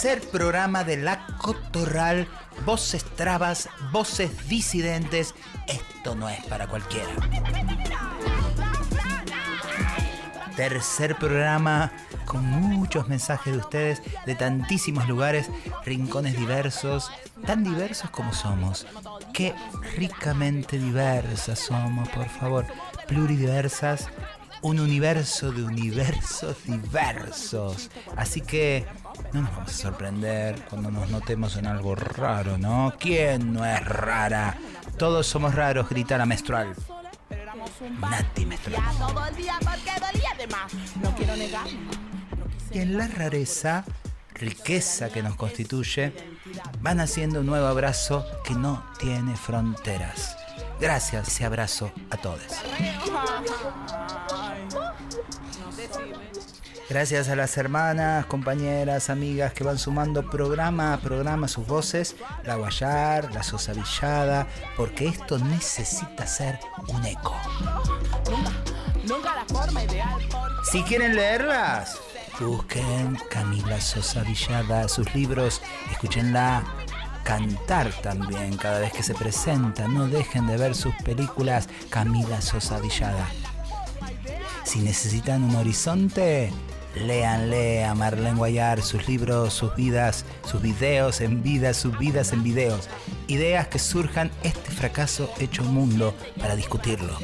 tercer programa de La Cotorral, voces trabas, voces disidentes. Esto no es para cualquiera. Tercer programa con muchos mensajes de ustedes de tantísimos lugares, rincones diversos, tan diversos como somos. Qué ricamente diversas somos, por favor. Pluridiversas, un universo de universos diversos. Así que no nos vamos a sorprender cuando nos notemos en algo raro, ¿no? ¿Quién no es rara? Todos somos raros, grita la menstrual. Nati menstrual. Y en la rareza, riqueza que nos constituye, van haciendo un nuevo abrazo que no tiene fronteras. Gracias ese abrazo a todos. Gracias a las hermanas, compañeras, amigas que van sumando programa a programa sus voces, la guayar, la sosavillada, porque esto necesita ser un eco. Si quieren leerlas, busquen Camila Sosa Villada, sus libros, escúchenla cantar también cada vez que se presenta. No dejen de ver sus películas Camila Sosa Villada. Si necesitan un horizonte, léanle a Marlene Guayar sus libros, sus vidas, sus videos en vidas, sus vidas en videos. Ideas que surjan este fracaso hecho mundo para discutirlo.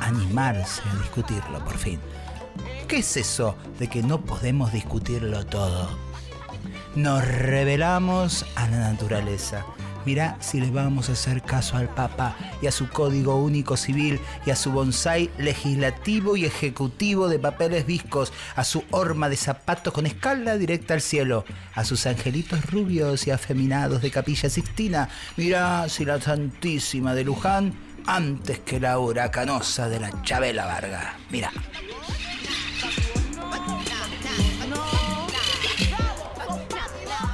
Animarse a discutirlo, por fin. ¿Qué es eso de que no podemos discutirlo todo? Nos revelamos a la naturaleza. Mirá si le vamos a hacer caso al Papa y a su código único civil y a su bonsai legislativo y ejecutivo de papeles viscos, a su horma de zapatos con escala directa al cielo, a sus angelitos rubios y afeminados de Capilla Sixtina. Mirá si la Santísima de Luján antes que la huracanosa de la Chabela Varga. Mira.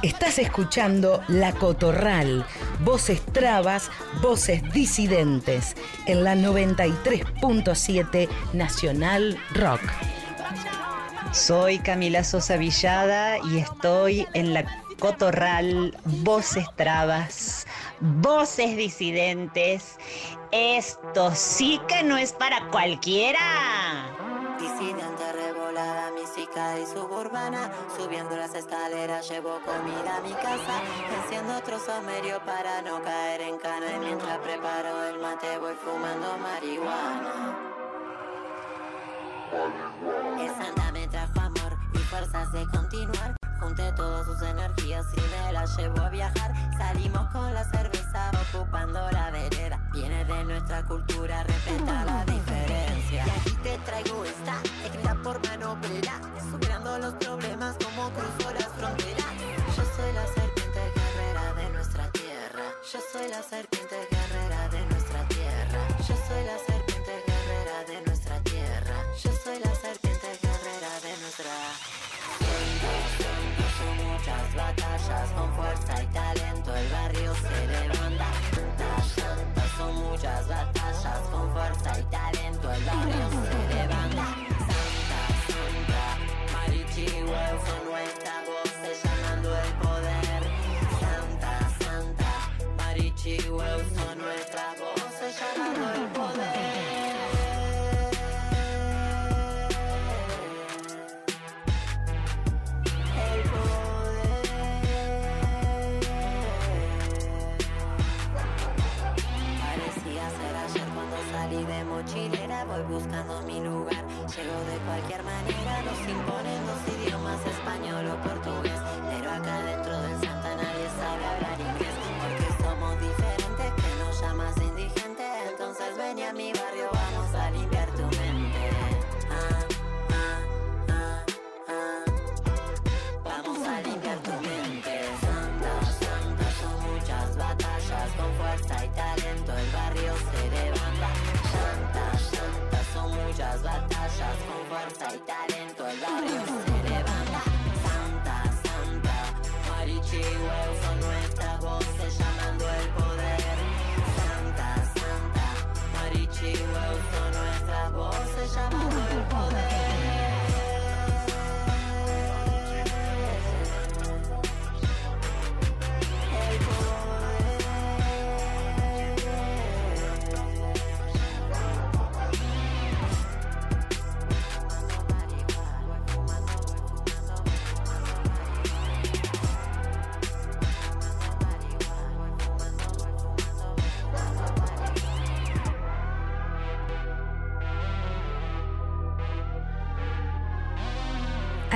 Estás escuchando La Cotorral, voces trabas, voces disidentes, en la 93.7 Nacional Rock. Soy Camila Sosa Villada y estoy en La Cotorral, voces trabas, voces disidentes. Esto sí que no es para cualquiera. Disidente revolada, mística y suburbana Subiendo las escaleras llevo comida a mi casa Enciendo otro somerio para no caer en cana Y mientras preparo el mate voy fumando marihuana. El santa me trajo amor y fuerzas de continuar. Junté todas sus energías y me las llevo a viajar. Salimos con la cerveza ocupando la vereda. Viene de nuestra cultura, respeta la diferencia traigo esta, escrita por mano Superando los problemas como cruzo las fronteras. Yo soy la serpiente guerrera de nuestra tierra. Yo soy la serpiente guerrera Español o portugués Pero acá dentro del Santa nadie sabe hablar inglés Porque somos diferentes Que nos llamas indigente Entonces ven a mi barrio Vamos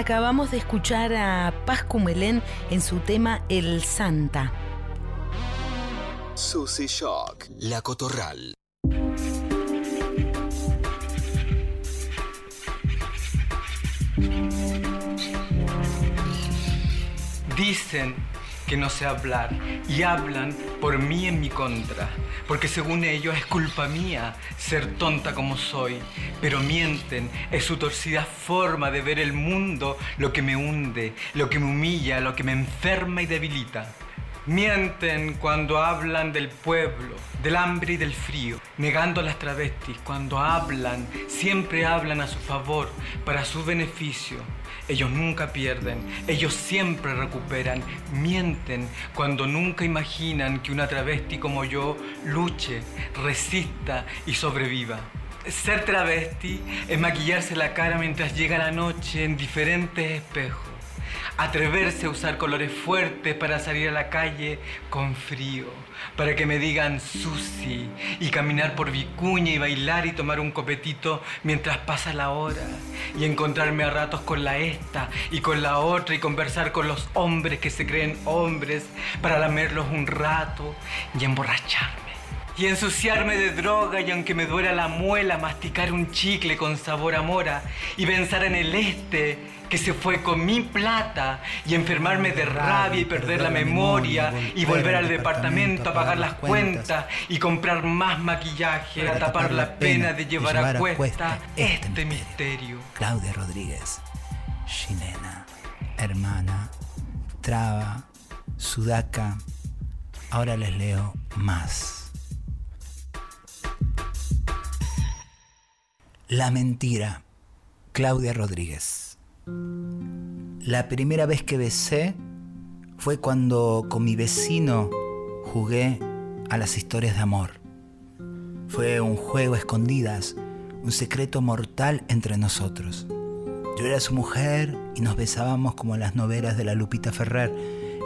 Acabamos de escuchar a Paz Cumelén en su tema El Santa. Susy Shock, La Cotorral. Dicen que no sé hablar y hablan por mí en mi contra, porque según ellos es culpa mía ser tonta como soy, pero mienten, es su torcida forma de ver el mundo lo que me hunde, lo que me humilla, lo que me enferma y debilita. Mienten cuando hablan del pueblo, del hambre y del frío, negando las travestis. Cuando hablan, siempre hablan a su favor, para su beneficio. Ellos nunca pierden, ellos siempre recuperan. Mienten cuando nunca imaginan que una travesti como yo luche, resista y sobreviva. Ser travesti es maquillarse la cara mientras llega la noche en diferentes espejos atreverse a usar colores fuertes para salir a la calle con frío, para que me digan Susi y caminar por Vicuña y bailar y tomar un copetito mientras pasa la hora y encontrarme a ratos con la esta y con la otra y conversar con los hombres que se creen hombres para lamerlos un rato y emborracharme. Y ensuciarme de droga y aunque me duela la muela masticar un chicle con sabor a mora y pensar en el este que se fue con mi plata y enfermarme de rabia y perder la memoria y volver al departamento a pagar las cuentas y comprar más maquillaje a tapar la pena de llevar a cuesta este misterio. Claudia Rodríguez, chilena, hermana, traba, sudaca. Ahora les leo más. La mentira, Claudia Rodríguez. La primera vez que besé fue cuando con mi vecino jugué a las historias de amor. Fue un juego a escondidas, un secreto mortal entre nosotros. Yo era su mujer y nos besábamos como en las novelas de la Lupita Ferrer.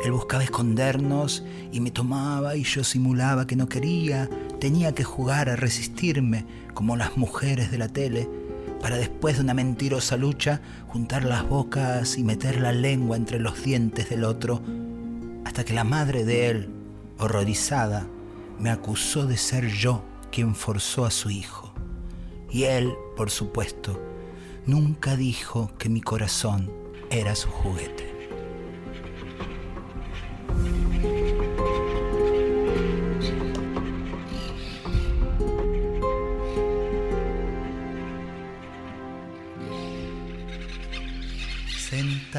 Él buscaba escondernos y me tomaba y yo simulaba que no quería. Tenía que jugar a resistirme como las mujeres de la tele para después de una mentirosa lucha juntar las bocas y meter la lengua entre los dientes del otro, hasta que la madre de él, horrorizada, me acusó de ser yo quien forzó a su hijo. Y él, por supuesto, nunca dijo que mi corazón era su juguete.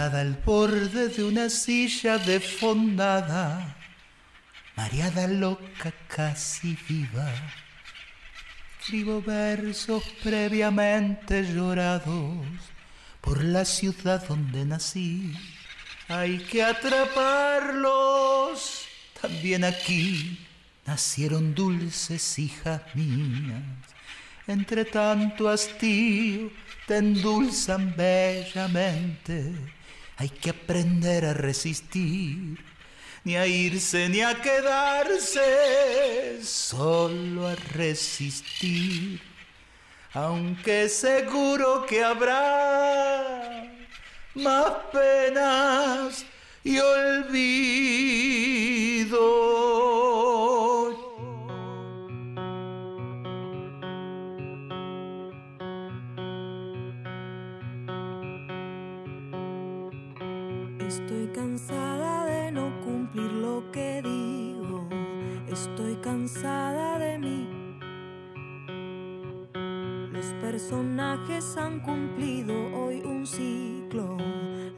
Sentada al borde de una silla defondada, mareada loca casi viva. Escribo versos previamente llorados por la ciudad donde nací. Hay que atraparlos. También aquí nacieron dulces hijas mías. Entre tanto hastío te endulzan bellamente. Hay que aprender a resistir, ni a irse ni a quedarse, solo a resistir. Aunque seguro que habrá más penas y olvido. Personajes han cumplido hoy un ciclo.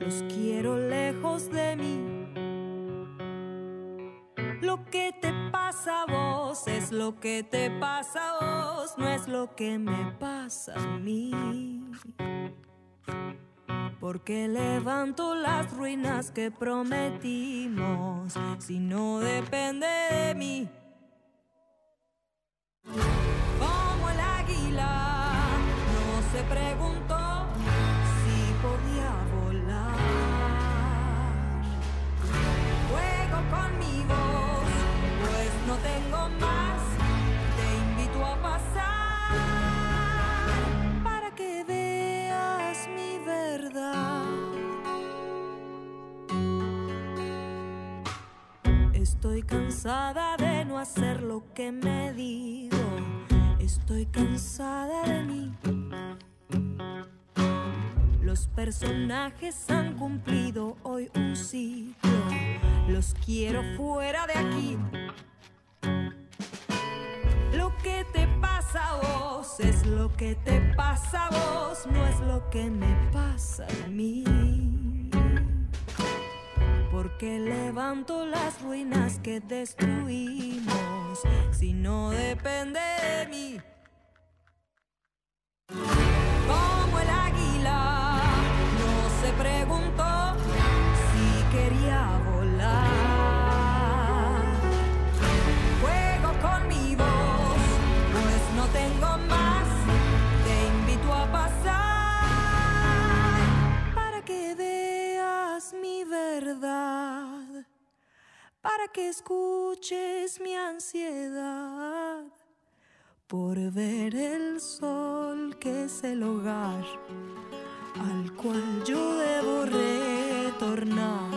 Los quiero lejos de mí. Lo que te pasa a vos es lo que te pasa a vos, no es lo que me pasa a mí porque levanto las ruinas que prometimos si no depende de mí. se preguntó si podía volar. Juego con mi voz, pues no tengo más. Te invito a pasar para que veas mi verdad. Estoy cansada de no hacer lo que me digo Estoy cansada de mí. Los personajes han cumplido hoy un ciclo. Los quiero fuera de aquí. Lo que te pasa a vos es lo que te pasa a vos, no es lo que me pasa a mí. Porque levanto las ruinas que destruimos si no depende de mí. Para que escuches mi ansiedad por ver el sol que es el hogar al cual yo debo retornar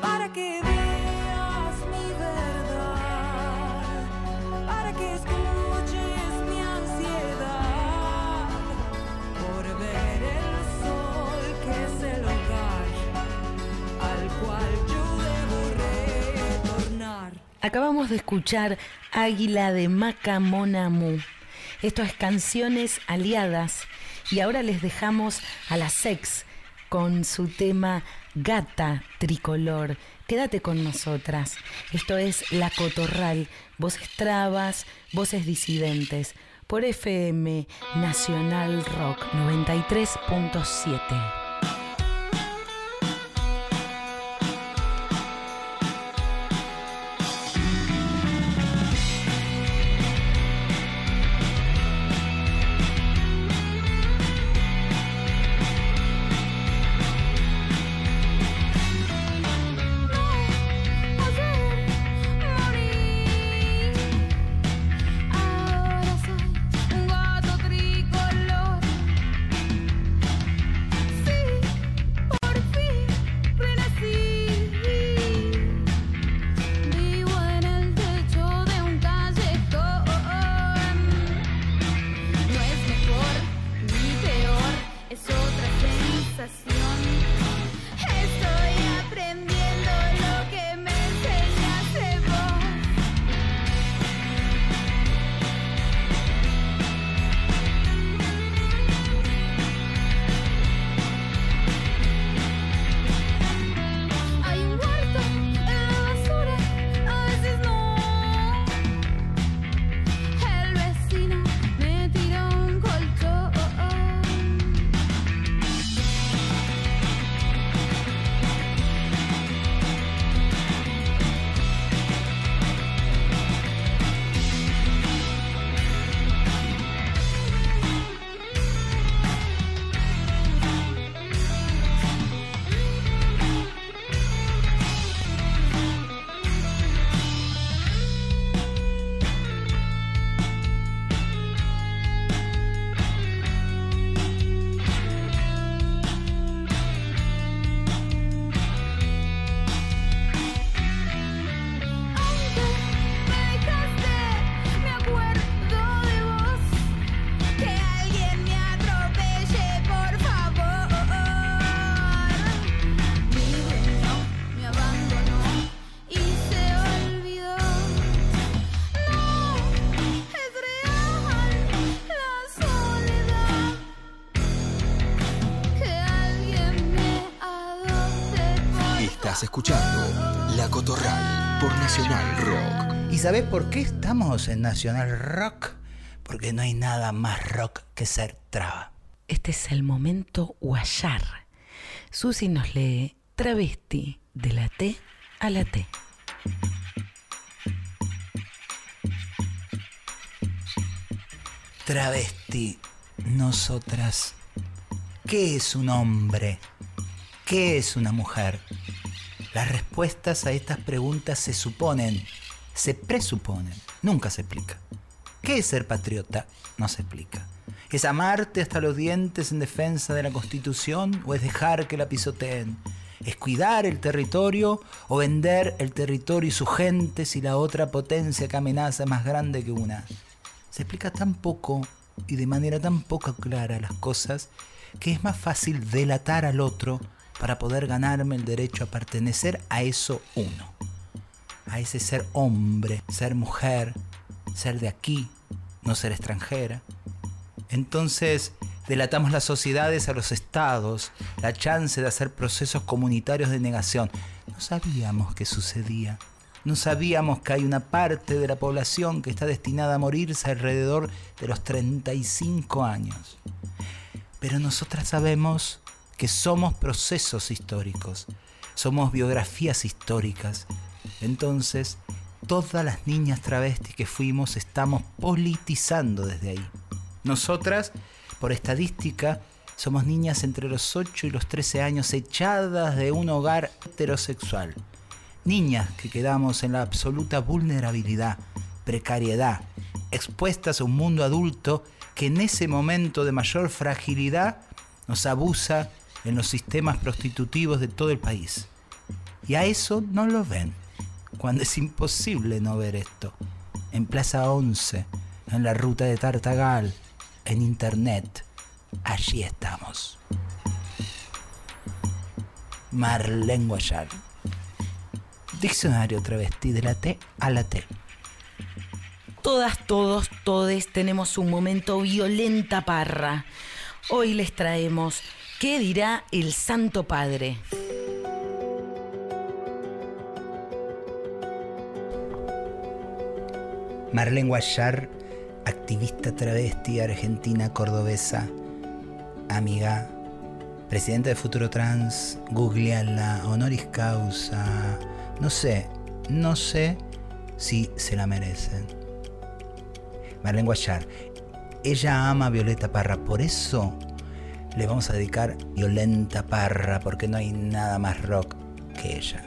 para que Acabamos de escuchar Águila de Macamonamu. Esto es Canciones Aliadas. Y ahora les dejamos a la Sex con su tema Gata Tricolor. Quédate con nosotras. Esto es La Cotorral, voces trabas, voces disidentes, por FM Nacional Rock 93.7. escuchando La Cotorral por Nacional Rock. ¿Y sabés por qué estamos en Nacional Rock? Porque no hay nada más rock que ser traba. Este es el momento guayar. Susi nos lee travesti de la T a la T. Travesti, nosotras. ¿Qué es un hombre? ¿Qué es una mujer? Las respuestas a estas preguntas se suponen, se presuponen, nunca se explica. ¿Qué es ser patriota? No se explica. ¿Es amarte hasta los dientes en defensa de la Constitución o es dejar que la pisoteen? ¿Es cuidar el territorio o vender el territorio y su gente si la otra potencia que amenaza es más grande que una? Se explica tan poco y de manera tan poco clara las cosas que es más fácil delatar al otro para poder ganarme el derecho a pertenecer a eso uno. A ese ser hombre, ser mujer, ser de aquí, no ser extranjera. Entonces, delatamos las sociedades a los estados, la chance de hacer procesos comunitarios de negación. No sabíamos qué sucedía. No sabíamos que hay una parte de la población que está destinada a morirse alrededor de los 35 años. Pero nosotras sabemos que somos procesos históricos, somos biografías históricas. Entonces, todas las niñas travestis que fuimos estamos politizando desde ahí. Nosotras, por estadística, somos niñas entre los 8 y los 13 años echadas de un hogar heterosexual. Niñas que quedamos en la absoluta vulnerabilidad, precariedad, expuestas a un mundo adulto que en ese momento de mayor fragilidad nos abusa en los sistemas prostitutivos de todo el país. Y a eso no lo ven, cuando es imposible no ver esto. En Plaza 11, en la ruta de Tartagal, en Internet, allí estamos. Marlene Guayar. Diccionario travesti de la T a la T. Todas, todos, todes tenemos un momento violenta parra. Hoy les traemos ¿Qué dirá el Santo Padre? Marlene Guayar, activista travesti argentina cordobesa, amiga, presidenta de Futuro Trans, googleala, honoris causa, no sé, no sé si se la merecen. Marlene Guayar, ella ama a Violeta Parra, por eso le vamos a dedicar Violenta Parra, porque no hay nada más rock que ella.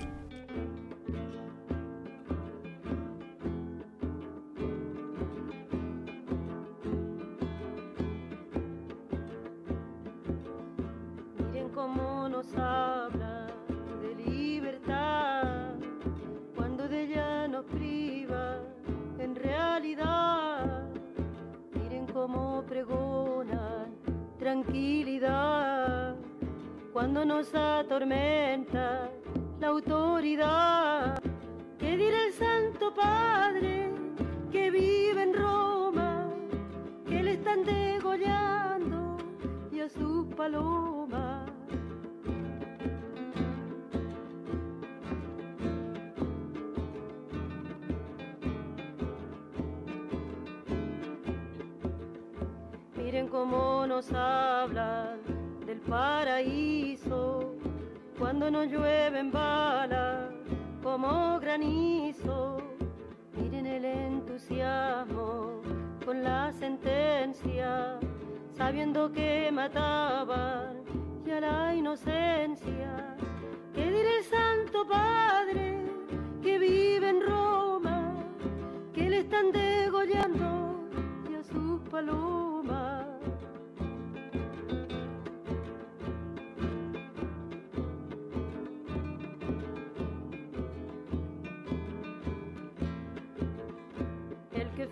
Cómo nos hablan del paraíso cuando nos llueven balas como granizo. Miren el entusiasmo con la sentencia, sabiendo que mataban ya la inocencia. ¿Qué dirá el Santo Padre que vive en Roma, que le están degollando y a sus palomas?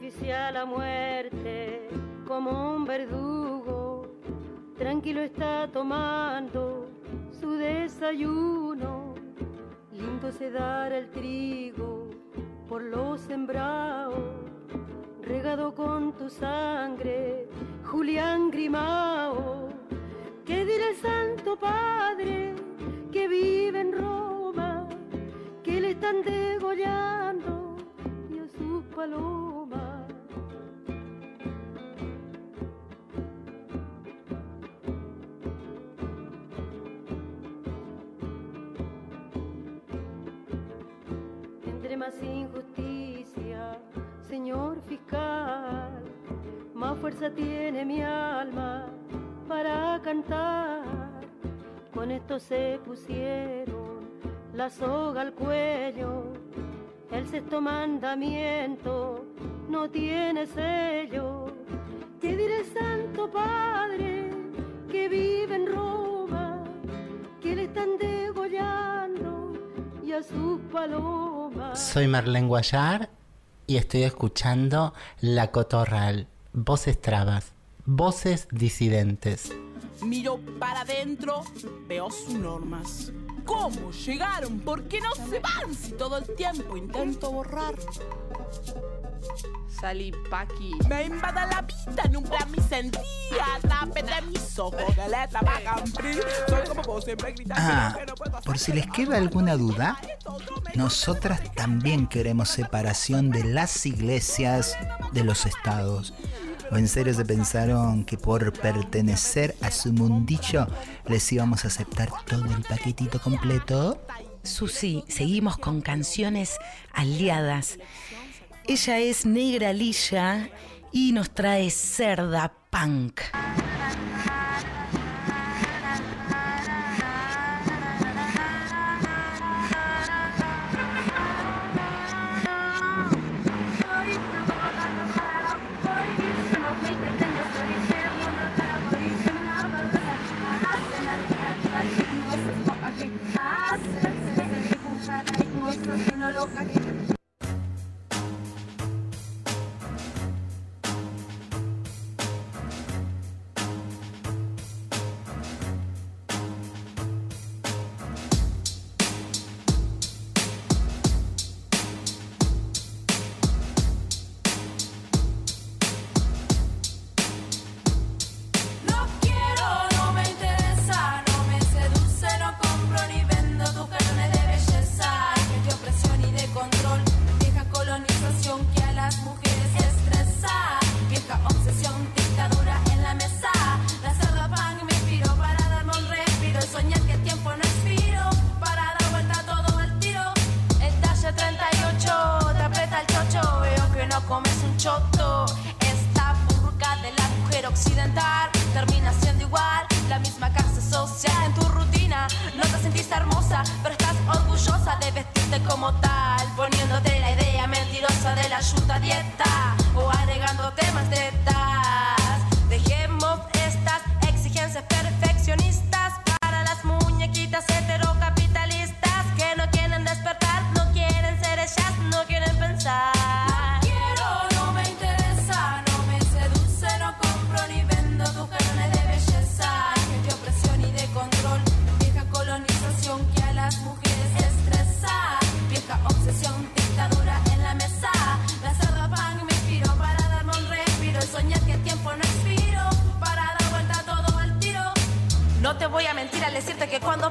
El que oficia la muerte como un verdugo, tranquilo está tomando su desayuno, lindo se dará el trigo por los sembrados, regado con tu sangre, Julián Grimao, ¿qué dirá el Santo Padre que vive en Roma, que le están degollando y a sus palomas? Más injusticia, señor fiscal, más fuerza tiene mi alma para cantar. Con esto se pusieron la soga al cuello, el sexto mandamiento no tiene sello. ¿Qué diré Santo Padre que vive en Roma, que le están degollando? paloma. Soy Marlene Guayar y estoy escuchando La Cotorral, Voces Trabas, Voces Disidentes. Miro para adentro, veo sus normas. ¿Cómo llegaron? ¿Por qué no se van si todo el tiempo intento borrar? Salí pa' aquí. Me invada la vista, nubla mi sentía. Tape de mis ojos de letra pa' cumplir. Soy como vos, siempre gritando. Ah, por si les queda alguna duda, nosotras también queremos separación de las iglesias de los estados. ¿O en serio se pensaron que por pertenecer a su mundillo les íbamos a aceptar todo el paquetito completo? Susi, seguimos con canciones aliadas. Ella es Negra Lilla y nos trae Cerda Punk.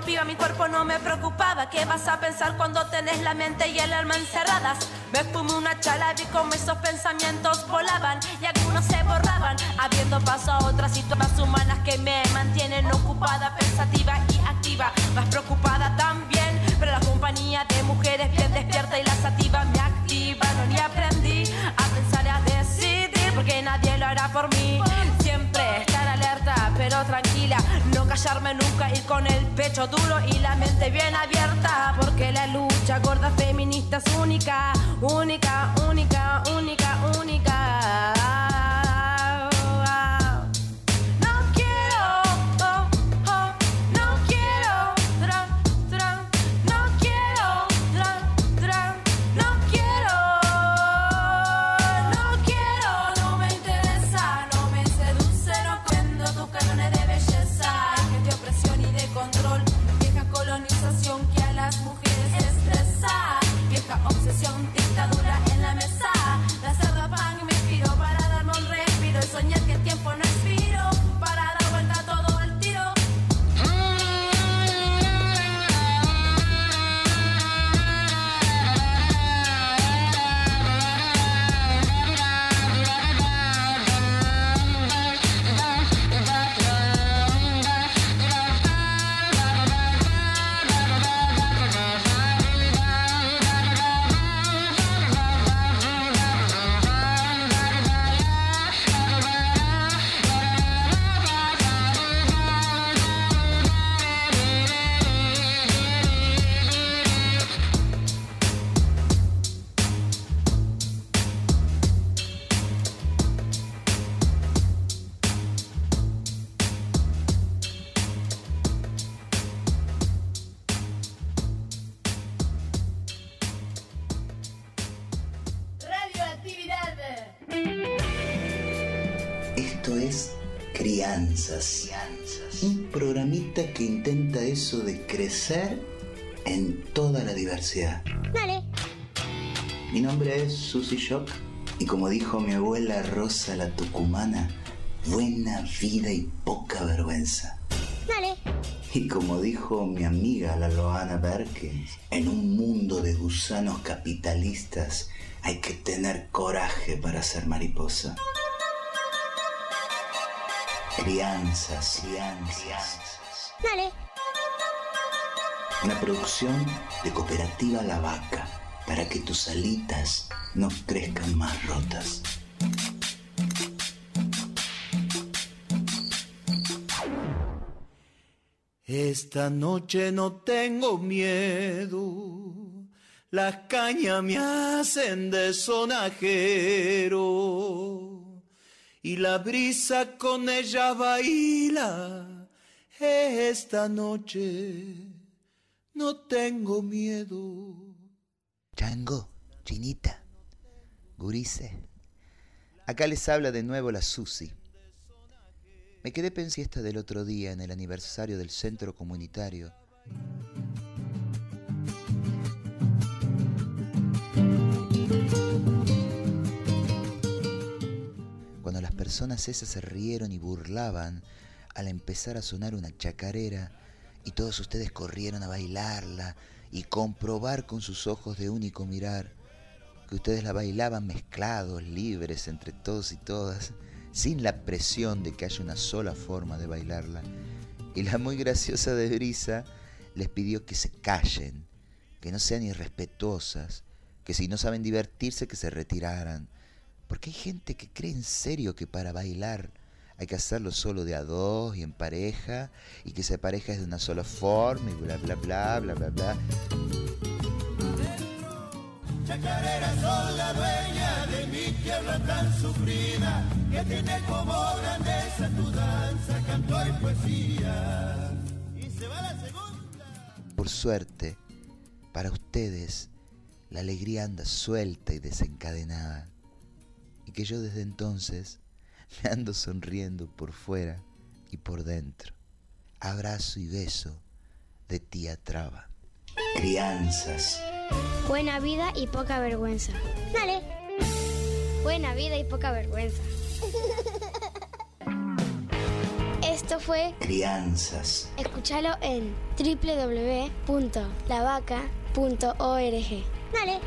Mi cuerpo no me preocupaba. ¿Qué vas a pensar cuando tenés la mente y el alma encerradas? Me fumé una chala, vi como esos pensamientos volaban y algunos se borraban, abriendo paso a otras situaciones humanas que me mantienen ocupada, pensativa y activa, más preocupada también. Pero la compañía de mujeres bien nunca, ir con el pecho duro y la mente bien abierta, porque la lucha gorda feminista es única, única, única, única, única. Crecer en toda la diversidad. Dale. Mi nombre es Susy Shock y como dijo mi abuela Rosa la Tucumana, buena vida y poca vergüenza. Dale. Y como dijo mi amiga la Loana Berkins, en un mundo de gusanos capitalistas hay que tener coraje para ser mariposa. Crianzas, crianzas. Dale. Una producción de Cooperativa La Vaca para que tus alitas no crezcan más rotas. Esta noche no tengo miedo, las cañas me hacen de sonajero y la brisa con ella baila. Esta noche no tengo miedo. Chango, chinita, gurice. Acá les habla de nuevo la Susi. Me quedé pensiesta del otro día en el aniversario del centro comunitario. Cuando las personas esas se rieron y burlaban al empezar a sonar una chacarera y todos ustedes corrieron a bailarla y comprobar con sus ojos de único mirar que ustedes la bailaban mezclados, libres entre todos y todas, sin la presión de que haya una sola forma de bailarla. Y la muy graciosa de Brisa les pidió que se callen, que no sean irrespetuosas, que si no saben divertirse que se retiraran, porque hay gente que cree en serio que para bailar hay que hacerlo solo de a dos y en pareja, y que esa pareja es de una sola forma y bla bla bla bla bla bla. Chacarera son la dueña de mi tierra tan sufrida, que tiene como grandeza tu danza, canto y poesía. Y se va la segunda. Por suerte, para ustedes, la alegría anda suelta y desencadenada, y que yo desde entonces me ando sonriendo por fuera y por dentro. Abrazo y beso de tía Traba. Crianzas. Buena vida y poca vergüenza. Dale. Buena vida y poca vergüenza. Esto fue Crianzas. Escúchalo en www.lavaca.org. Dale.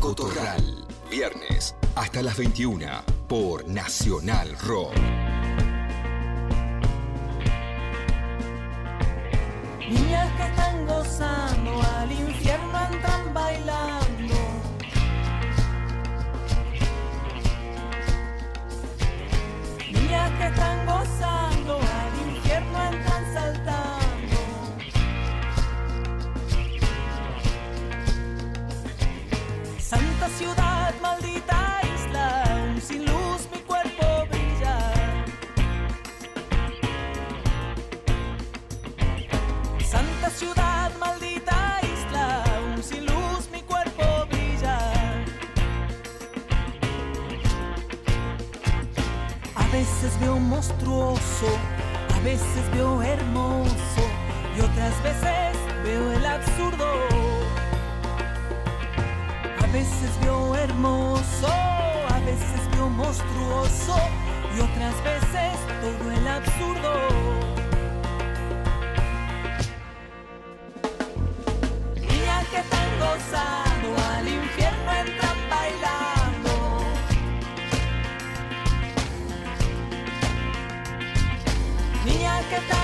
Cotorral. Viernes hasta las 21 por Nacional Rock. Niñas que están gozando, al infierno entran bailando. Niñas que están ciudad, maldita isla, aún sin luz mi cuerpo brilla. Santa ciudad, maldita isla, aún sin luz mi cuerpo brilla. A veces veo monstruoso, a veces veo hermoso y otras veces veo el absurdo. A veces veo hermoso, a veces veo monstruoso y otras veces todo el absurdo. Niñas que están gozando, al infierno entran bailando. Niñas que están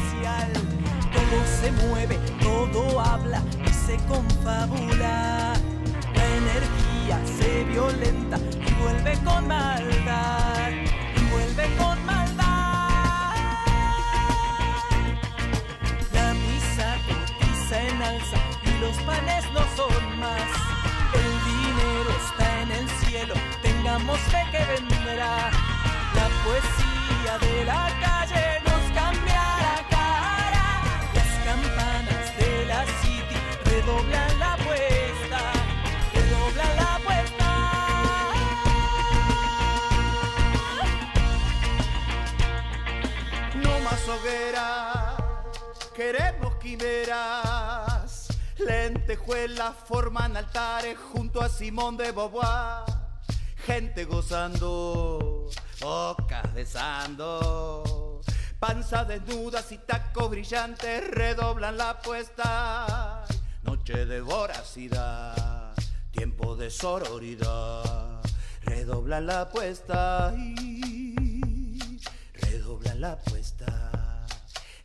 se mueve, todo habla y se confabula. La energía se violenta y vuelve con maldad, y vuelve con maldad. La misa cotiza en alza y los panes no son más. El dinero está en el cielo, tengamos fe que vendrá. Hoguera, queremos quimeras. Lentejuelas forman altares junto a Simón de Beauvoir. Gente gozando, bocas besando. Panza desnudas y tacos brillantes redoblan la apuesta. Noche de voracidad, tiempo de sororidad. Redoblan la apuesta y redoblan la apuesta.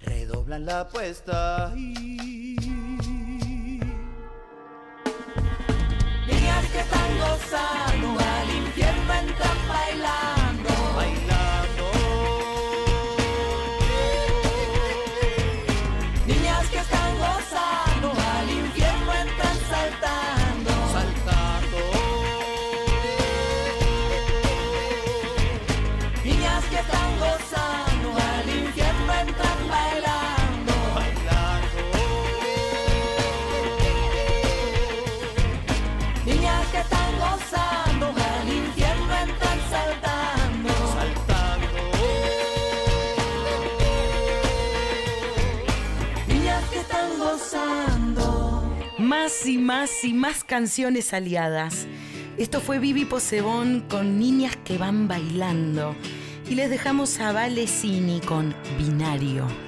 Redoblan la apuesta y Niñas que están gozando, al infierno entran. Bailando. Más y más y más canciones aliadas. Esto fue Vivi Posebón con Niñas que van bailando. Y les dejamos a Valesini con Binario.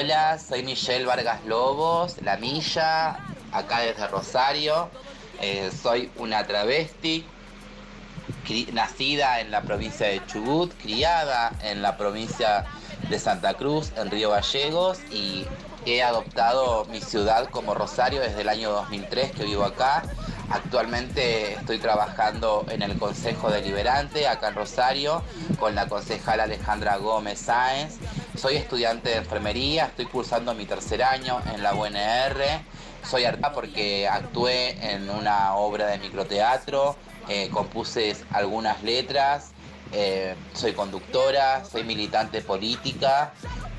Hola, soy Michelle Vargas Lobos, La Milla, acá desde Rosario. Eh, soy una travesti, nacida en la provincia de Chubut, criada en la provincia de Santa Cruz, en Río Gallegos, y he adoptado mi ciudad como Rosario desde el año 2003 que vivo acá. Actualmente estoy trabajando en el Consejo Deliberante acá en Rosario con la concejala Alejandra Gómez Sáenz. Soy estudiante de enfermería, estoy cursando mi tercer año en la UNR. Soy acá porque actué en una obra de microteatro, eh, compuse algunas letras, eh, soy conductora, soy militante política.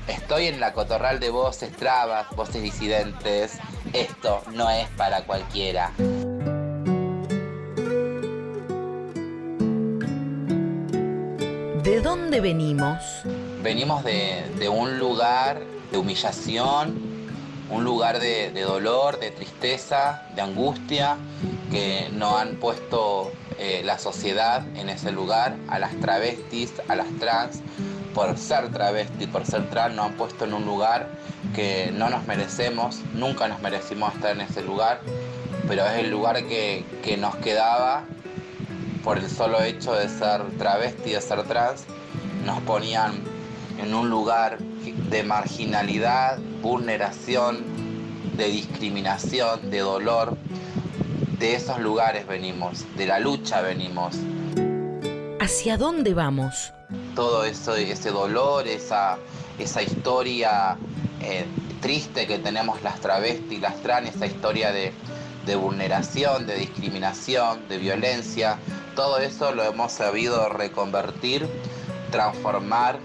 Estoy en la cotorral de voces trabas, voces disidentes. Esto no es para cualquiera. ¿De dónde venimos? Venimos de, un lugar de humillación, un lugar de, de dolor, de tristeza, de angustia, que no han puesto eh, la sociedad en ese lugar, a las travestis, a las trans, por ser travesti, por ser trans, nos han puesto en un lugar que no nos merecemos, nunca nos merecimos estar en ese lugar, pero es el lugar que, que nos quedaba por el solo hecho de ser travesti, de ser trans, nos ponían en un lugar de marginalidad, vulneración, de discriminación, de dolor. De esos lugares venimos, de la lucha venimos. ¿Hacia dónde vamos? Todo eso, ese dolor, esa, esa historia eh, triste que tenemos las travestis, las trans, esa historia de, de vulneración, de discriminación, de violencia, todo eso lo hemos sabido reconvertir, transformar,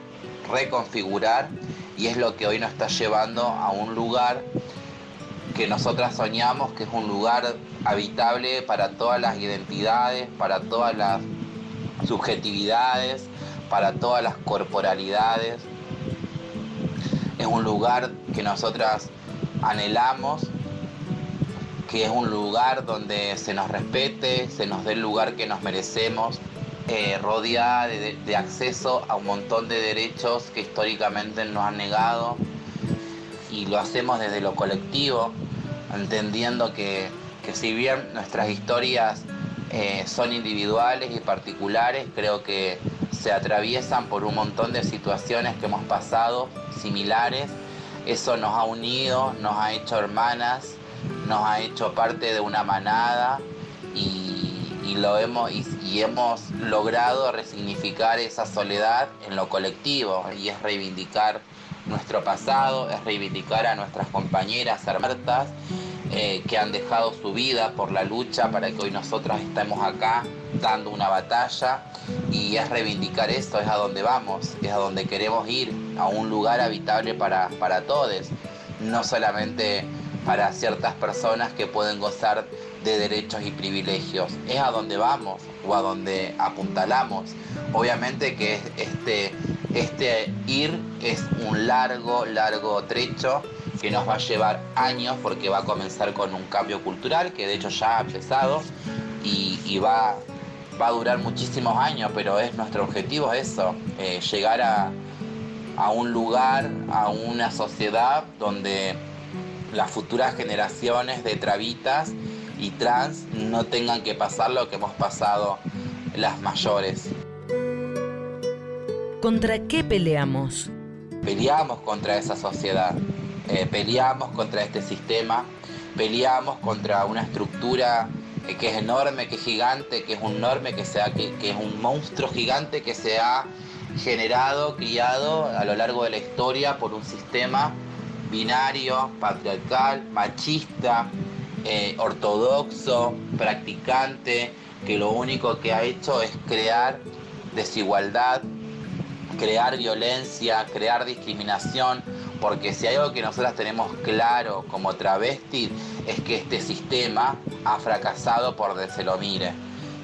reconfigurar y es lo que hoy nos está llevando a un lugar que nosotras soñamos, que es un lugar habitable para todas las identidades, para todas las subjetividades, para todas las corporalidades. Es un lugar que nosotras anhelamos, que es un lugar donde se nos respete, se nos dé el lugar que nos merecemos, eh, rodeada de, de acceso a un montón de derechos que históricamente nos han negado y lo hacemos desde lo colectivo, entendiendo que, que si bien nuestras historias eh, son individuales y particulares, creo que se atraviesan por un montón de situaciones que hemos pasado similares. Eso nos ha unido, nos ha hecho hermanas, nos ha hecho parte de una manada y lo hemos, y, hemos logrado resignificar esa soledad en lo colectivo y es reivindicar nuestro pasado, es reivindicar a nuestras compañeras hermanas eh, que han dejado su vida por la lucha para que hoy nosotros estemos acá dando una batalla y es reivindicar esto, es a donde vamos, es a donde queremos ir, a un lugar habitable para, para todos, no solamente para ciertas personas que pueden gozar de derechos y privilegios, es a donde vamos o a donde apuntalamos. Obviamente que este, este ir es un largo, largo trecho que nos va a llevar años porque va a comenzar con un cambio cultural que de hecho ya ha empezado y, va, va a durar muchísimos años, pero es nuestro objetivo es eso, eh, llegar a, a un lugar, a una sociedad donde las futuras generaciones de travitas y trans no tengan que pasar lo que hemos pasado las mayores. ¿Contra qué peleamos? Peleamos contra esa sociedad, eh, peleamos contra este sistema, peleamos contra una estructura eh, que es enorme, que es gigante, que es un enorme, que, sea, que, que es un monstruo gigante que se ha generado, criado a lo largo de la historia por un sistema binario, patriarcal, machista, eh, ortodoxo, practicante, que lo único que ha hecho es crear desigualdad, crear violencia, crear discriminación, porque si hay algo que nosotras tenemos claro como travestis es que este sistema ha fracasado por donde se lo mire.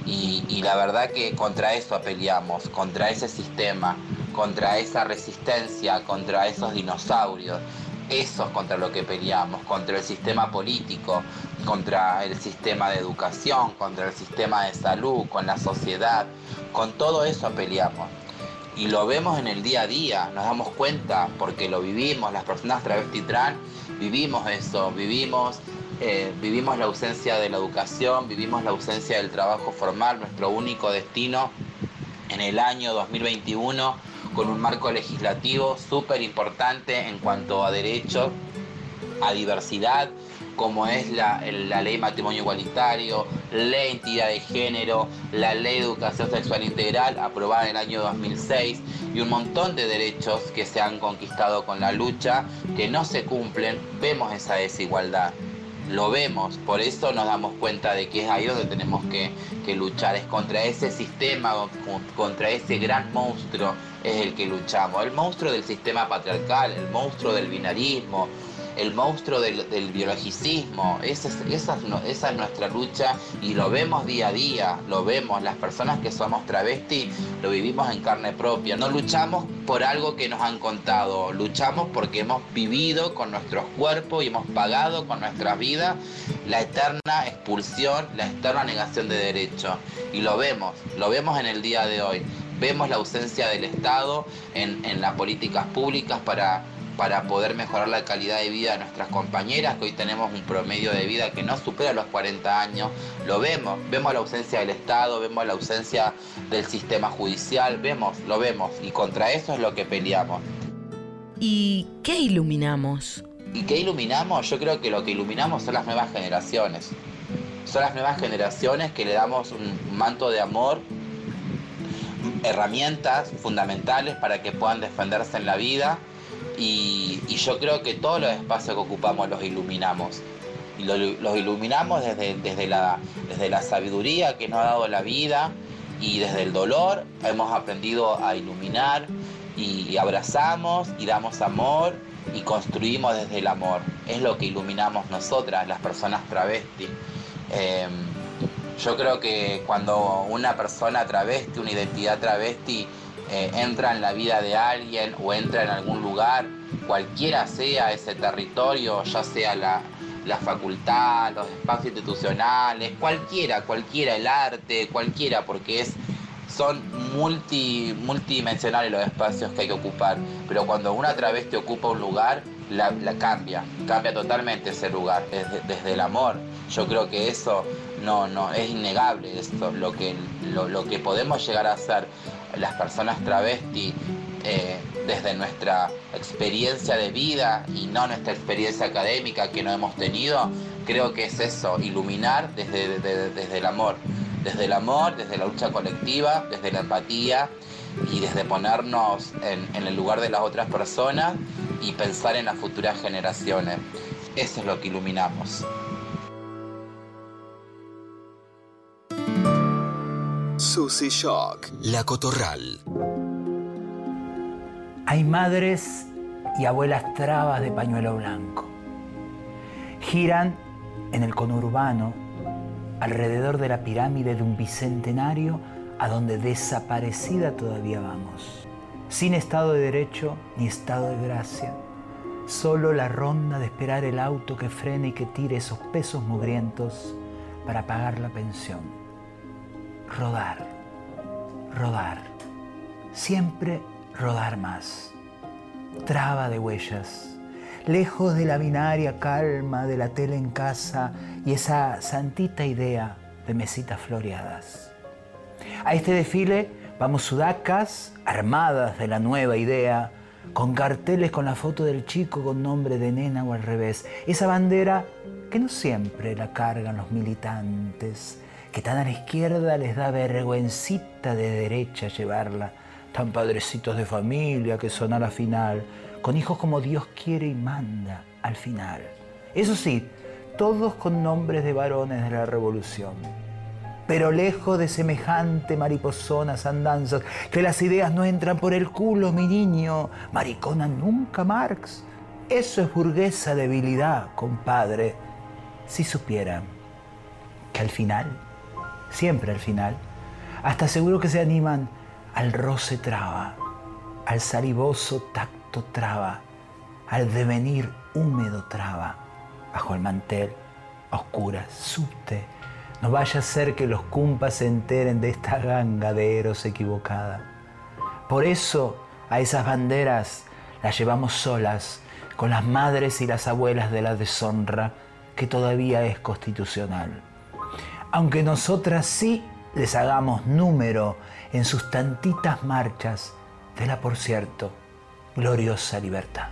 Y, y la verdad que contra eso peleamos, contra ese sistema, contra esa resistencia, contra esos dinosaurios. Eso es contra lo que peleamos, contra el sistema político, contra el sistema de educación, contra el sistema de salud, con la sociedad. Con todo eso peleamos. Y lo vemos en el día a día, nos damos cuenta porque lo vivimos, las personas travesti trans vivimos eso, vivimos, eh, vivimos la ausencia de la educación, vivimos la ausencia del trabajo formal, nuestro único destino en el año 2021 con un marco legislativo súper importante en cuanto a derechos, a diversidad, como es la, la ley matrimonio igualitario, ley identidad de género, la ley de educación sexual integral aprobada en el año 2006 y un montón de derechos que se han conquistado con la lucha que no se cumplen, vemos esa desigualdad. Lo vemos, por eso nos damos cuenta de que es ahí donde tenemos que, que luchar, es contra ese sistema, contra ese gran monstruo es el que luchamos, el monstruo del sistema patriarcal, el monstruo del binarismo, el monstruo del, del biologicismo. Esa es, nuestra lucha y lo vemos día a día, lo vemos. Las personas que somos travesti lo vivimos en carne propia. No luchamos por algo que nos han contado, luchamos porque hemos vivido con nuestros cuerpos y hemos pagado con nuestras vidas la eterna expulsión, la eterna negación de derechos. Y lo vemos, lo vemos en el día de hoy. Vemos la ausencia del Estado en, en las políticas públicas para, para poder mejorar la calidad de vida de nuestras compañeras, que hoy tenemos un promedio de vida que no supera los 40 años. Lo vemos, vemos la ausencia del Estado, vemos la ausencia del sistema judicial, vemos, lo vemos. Y contra eso es lo que peleamos. ¿Y qué iluminamos? ¿Y qué iluminamos? Yo creo que lo que iluminamos son las nuevas generaciones. Son las nuevas generaciones que le damos un manto de amor, herramientas fundamentales para que puedan defenderse en la vida. Y, yo creo que todos los espacios que ocupamos los iluminamos. Y lo- los iluminamos desde, desde, la, desde la sabiduría que nos ha dado la vida y desde el dolor hemos aprendido a iluminar y abrazamos y damos amor y construimos desde el amor. Es lo que iluminamos nosotras, las personas travesti. Eh, yo creo que cuando una persona travesti, una identidad travesti, eh, entra en la vida de alguien o entra en algún lugar, cualquiera sea ese territorio, ya sea la, facultad, los espacios institucionales, cualquiera, cualquiera, el arte, cualquiera, porque es son multi, multidimensionales los espacios que hay que ocupar, pero cuando una travesti ocupa un lugar, la, la cambia, cambia totalmente ese lugar, desde, desde el amor. Yo creo que eso no, no, es innegable esto, lo que, lo, lo que podemos llegar a hacer las personas travesti eh, desde nuestra experiencia de vida y no nuestra experiencia académica que no hemos tenido, creo que es eso, iluminar desde, desde- desde el amor, desde el amor, desde la lucha colectiva, desde la empatía y desde ponernos en, en el lugar de las otras personas y pensar en las futuras generaciones. Eso es lo que iluminamos. Susy Shock. La Cotorral. Hay madres y abuelas trabas de pañuelo blanco. Giran en el conurbano alrededor de la pirámide de un bicentenario a donde desaparecida todavía vamos. Sin Estado de Derecho ni Estado de Gracia. Solo la ronda de esperar el auto que frene y que tire esos pesos mugrientos para pagar la pensión. Rodar, rodar, siempre rodar más. Traba de huellas, lejos de la binaria calma de la tele en casa y esa santita idea de mesitas floreadas. A este desfile vamos sudacas, armadas de la nueva idea, con carteles con la foto del chico con nombre de nena o al revés. Esa bandera que no siempre la cargan los militantes, que tan a la izquierda les da vergüencita de derecha llevarla, tan padrecitos de familia que son a la final, con hijos como Dios quiere y manda al final. Eso sí, todos con nombres de varones de la revolución pero lejos de semejante mariposonas andanzas, que las ideas no entran por el culo, mi niño. Maricona nunca, Marx. Eso es burguesa debilidad, compadre. Si supieran que al final, siempre al final, hasta seguro que se animan al roce traba, al salivoso tacto traba, al devenir húmedo traba, bajo el mantel, a oscuras, subte, no vaya a ser que los cumpas se enteren de esta ganga de eros equivocada. Por eso a esas banderas las llevamos solas, con las madres y las abuelas de la deshonra, que todavía es constitucional. Aunque nosotras sí les hagamos número en sus tantitas marchas de la, por cierto, gloriosa libertad.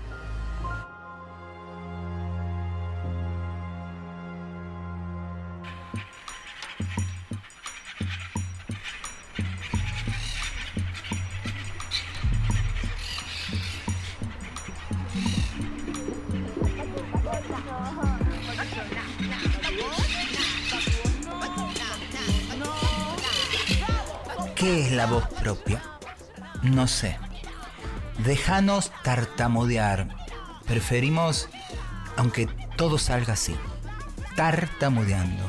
Propia? No sé. Déjanos tartamudear. Preferimos, aunque todo salga así, tartamudeando.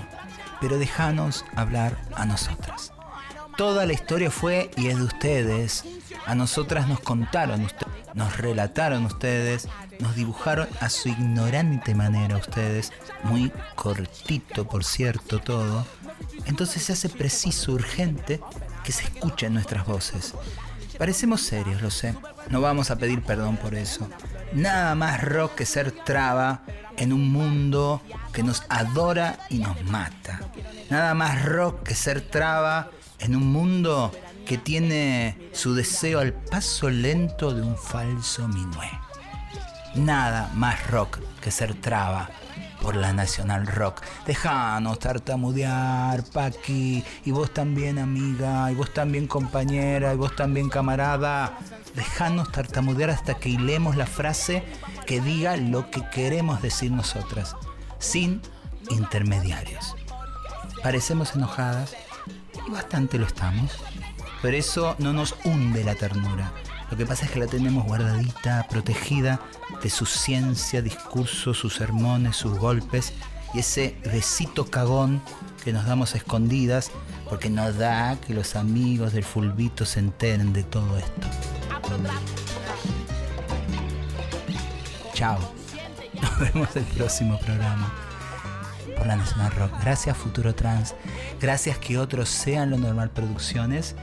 Pero déjanos hablar a nosotras. Toda la historia fue y es de ustedes. A nosotras nos contaron ustedes, nos relataron ustedes, nos dibujaron a su ignorante manera ustedes. Muy cortito, por cierto, todo. Entonces se hace preciso, urgente, que se escuchen nuestras voces. Parecemos serios, lo sé. No vamos a pedir perdón por eso. Nada más rock que ser traba en un mundo que nos adora y nos mata. Nada más rock que ser traba en un mundo que tiene su deseo al paso lento de un falso minué. Nada más rock que ser traba por la Nacional Rock. Dejanos tartamudear, Paqui, y vos también amiga, y vos también compañera, y vos también camarada. Dejanos tartamudear hasta que hilemos la frase que diga lo que queremos decir nosotras, sin intermediarios. Parecemos enojadas, y bastante lo estamos, pero eso no nos hunde la ternura. Lo que pasa es que la tenemos guardadita, protegida de su ciencia, discurso, sus sermones, sus golpes y ese besito cagón que nos damos escondidas porque nos da que los amigos del fulbito se enteren de todo esto. Chao. Nos vemos el próximo programa por la Nacional Rock. Gracias Futuro Trans. Gracias que otros sean lo normal producciones.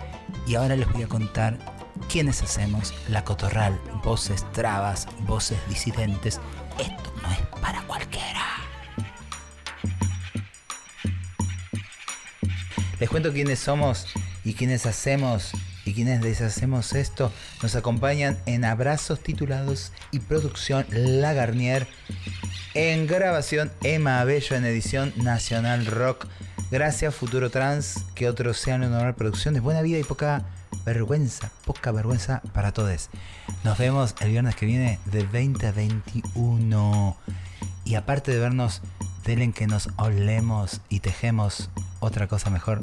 Y ahora les voy a contar quiénes hacemos la cotorral. Voces trabas, voces disidentes. Esto no es para cualquiera. Les cuento quiénes somos y quiénes hacemos y quienes deshacemos esto. Nos acompañan en abrazos titulados y producción La Garnier. En grabación Emma Abello en edición Nacional Rock. Gracias Futuro Trans, que otros sean una normal producción de buena vida y poca vergüenza, poca vergüenza para todos. Nos vemos el viernes que viene de 20 a 21. Y aparte de vernos, denle que nos olemos y tejemos otra cosa mejor.